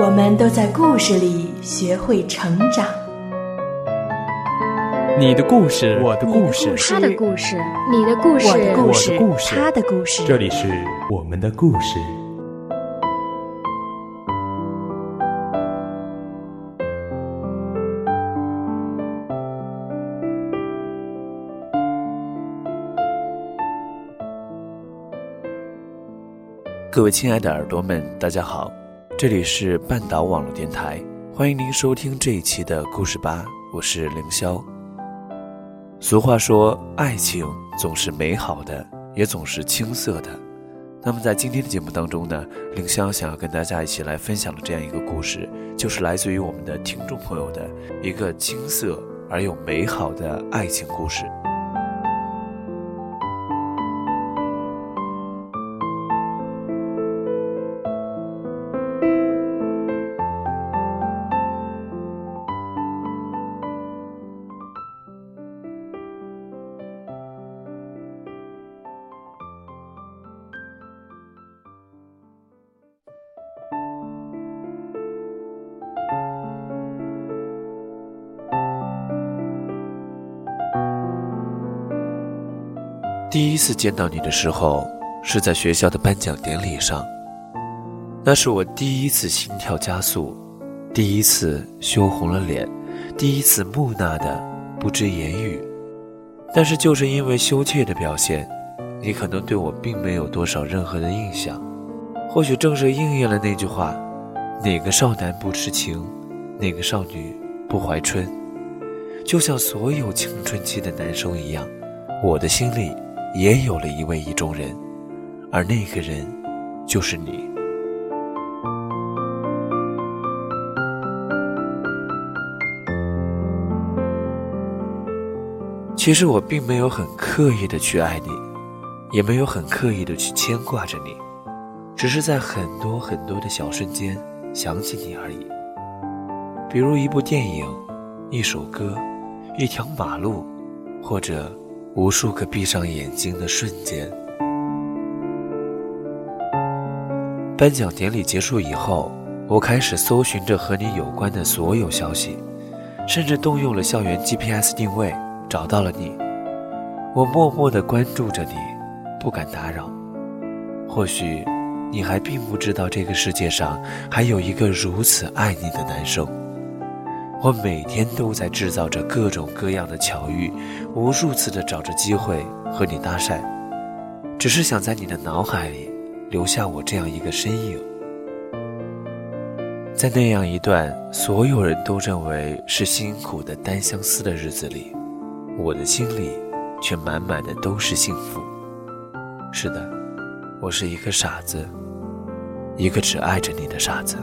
我们都在故事里学会成长。你的故事，我的故事，他的故事，你的故事，我的故事，他的故事。这里是我们的故事。各位亲爱的耳朵们，大家好，这里是半岛网络电台，欢迎您收听这一期的故事吧，我是凌霄。俗话说，爱情总是美好的，也总是青涩的。那么在今天的节目当中呢，凌霄想要跟大家一起来分享的这样一个故事，就是来自于我们的听众朋友的一个青涩而又美好的爱情故事。第一次见到你的时候，是在学校的颁奖典礼上。那是我第一次心跳加速，第一次羞红了脸，第一次木讷的不知言语。但是就是因为羞怯的表现，你可能对我并没有多少任何的印象。或许正是应验了那句话：哪个少男不痴情，哪个少女不怀春。就像所有青春期的男生一样，我的心里。也有了一位意中人，而那个人就是你。其实我并没有很刻意的去爱你，也没有很刻意的去牵挂着你，只是在很多很多的小瞬间想起你而已。比如一部电影、一首歌、一条马路，或者……无数个闭上眼睛的瞬间。颁奖典礼结束以后，我开始搜寻着和你有关的所有消息，甚至动用了校园 GPS 定位找到了你。我默默地关注着你，不敢打扰。或许，你还并不知道这个世界上还有一个如此爱你的男生。我每天都在制造着各种各样的巧遇，无数次的找着机会和你搭讪，只是想在你的脑海里留下我这样一个身影。在那样一段所有人都认为是辛苦的单相思的日子里，我的心里却满满的都是幸福。是的，我是一个傻子，一个只爱着你的傻子。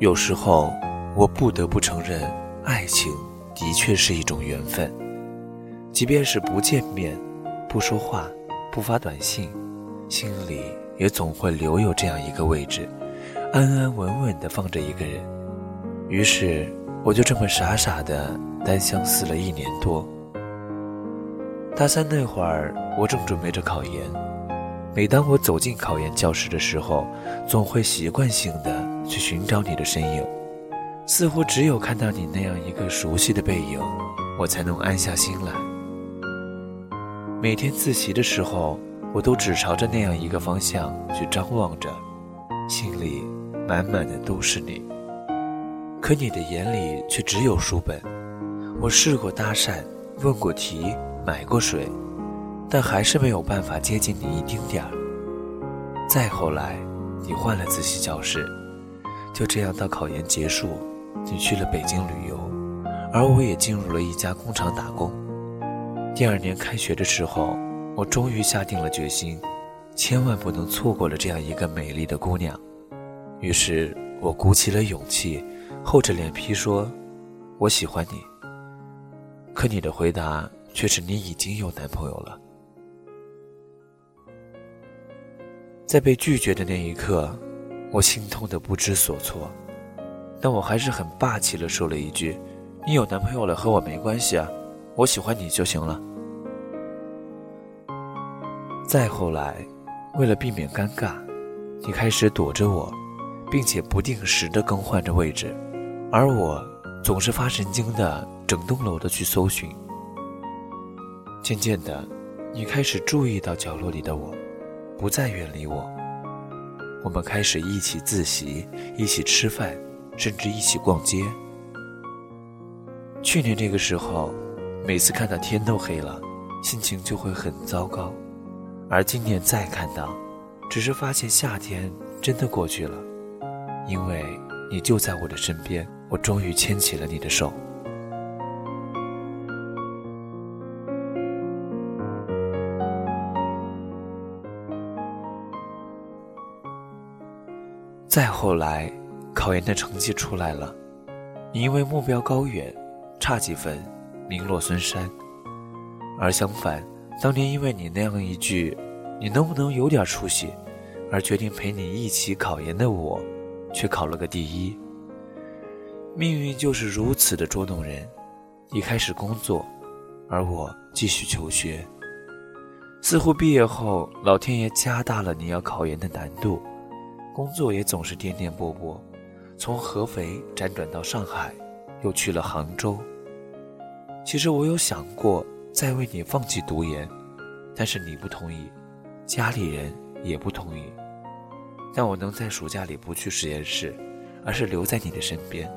有时候，我不得不承认，爱情的确是一种缘分。即便是不见面、不说话、不发短信，心里也总会留有这样一个位置，安安稳稳地放着一个人。于是，我就这么傻傻的单相思了一年多。大三那会儿，我正准备着考研，每当我走进考研教室的时候，总会习惯性的。去寻找你的身影，似乎只有看到你那样一个熟悉的背影，我才能安下心来。每天自习的时候，我都只朝着那样一个方向去张望着，心里满满的都是你。可你的眼里却只有书本。我试过搭讪，问过题，买过水，但还是没有办法接近你一丁点儿。再后来，你换了自习教室，就这样到考研结束，你去了北京旅游，而我也进入了一家工厂打工。第二年开学的时候，我终于下定了决心，千万不能错过了这样一个美丽的姑娘。于是我鼓起了勇气，厚着脸皮说：“我喜欢你。”可你的回答却是你已经有男朋友了。在被拒绝的那一刻，我心痛的不知所措，但我还是很霸气的说了一句：“你有男朋友了和我没关系啊，我喜欢你就行了。”再后来，为了避免尴尬，你开始躲着我，并且不定时的更换着位置，而我总是发神经的整栋楼的去搜寻。渐渐的，你开始注意到角落里的我。不再远离我。我们开始一起自习，一起吃饭，甚至一起逛街。去年这个时候，每次看到天都黑了，心情就会很糟糕；而今年再看到，只是发现夏天真的过去了，因为你就在我的身边，我终于牵起了你的手。再后来，考研的成绩出来了，你因为目标高远，差几分，名落孙山。而相反，当年因为你那样一句“你能不能有点出息”，而决定陪你一起考研的我，却考了个第一。命运就是如此的捉弄人，你开始工作，而我继续求学。似乎毕业后，老天爷加大了你要考研的难度。工作也总是颠颠簸簸，从合肥辗转到上海，又去了杭州。其实我有想过再为你放弃读研，但是你不同意，家里人也不同意。但我能在暑假里不去实验室，而是留在你的身边。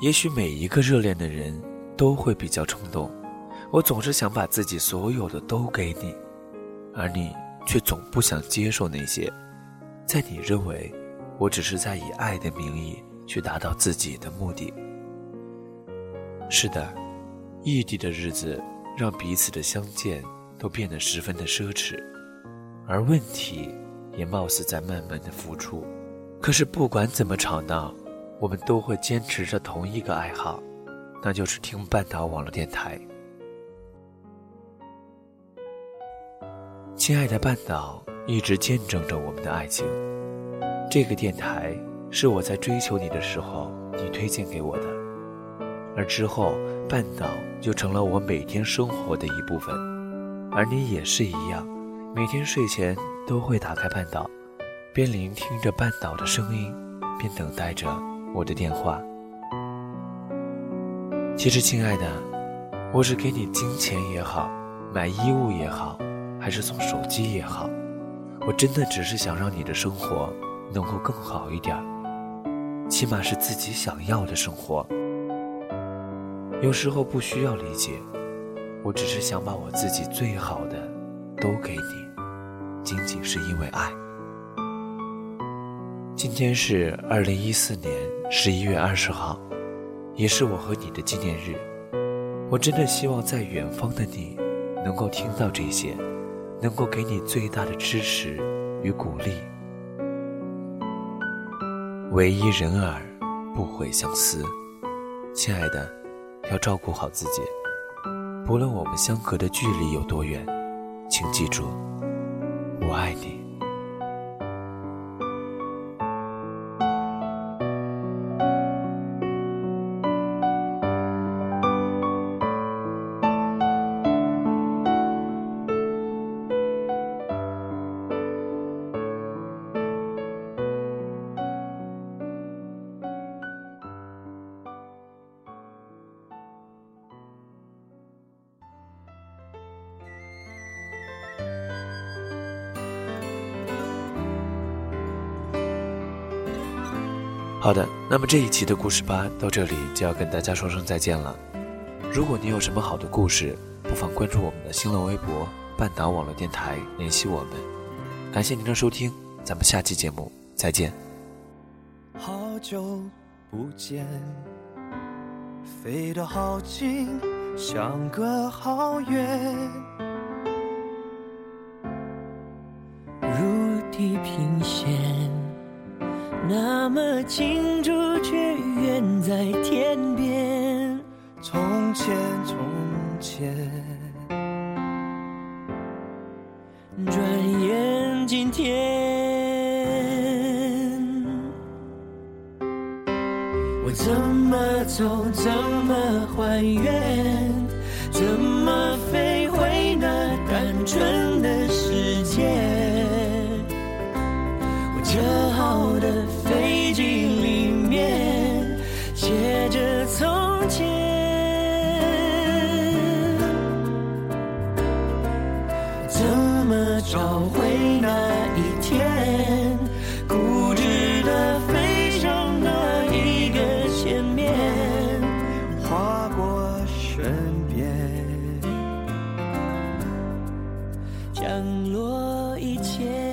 也许每一个热恋的人都会比较冲动，我总是想把自己所有的都给你，而你却总不想接受那些。在你认为，我只是在以爱的名义去达到自己的目的。是的，异地的日子让彼此的相见都变得十分的奢侈，而问题也貌似在慢慢的浮出。可是不管怎么吵闹，我们都会坚持着同一个爱好，那就是听半岛网络电台。亲爱的半岛。一直见证着我们的爱情。这个电台是我在追求你的时候你推荐给我的，而之后半岛就成了我每天生活的一部分。而你也是一样，每天睡前都会打开半岛，边聆听着半岛的声音，边等待着我的电话。其实，亲爱的，我是给你金钱也好，买衣物也好，还是送手机也好。我真的只是想让你的生活能够更好一点，起码是自己想要的生活。有时候不需要理解，我只是想把我自己最好的都给你，仅仅是因为爱。今天是二零一四年十一月二十号，也是我和你的纪念日。我真的希望在远方的你能够听到这些。能够给你最大的支持与鼓励。唯一人儿，不悔相思。亲爱的，要照顾好自己。不论我们相隔的距离有多远，请记住，我爱你。好的，那么这一期的故事吧到这里就要跟大家说声再见了。如果你有什么好的故事，不妨关注我们的新浪微博“半岛网络电台”，联系我们。感谢您的收听，咱们下期节目再见。好久不见，飞得好近，相隔好远。那么清楚，却远在天边。从前，从前，转眼今天。我怎么走，怎么还原，怎么从前。怎么找回那一天？固执的飞上那一个前面，划过身边，降落一切。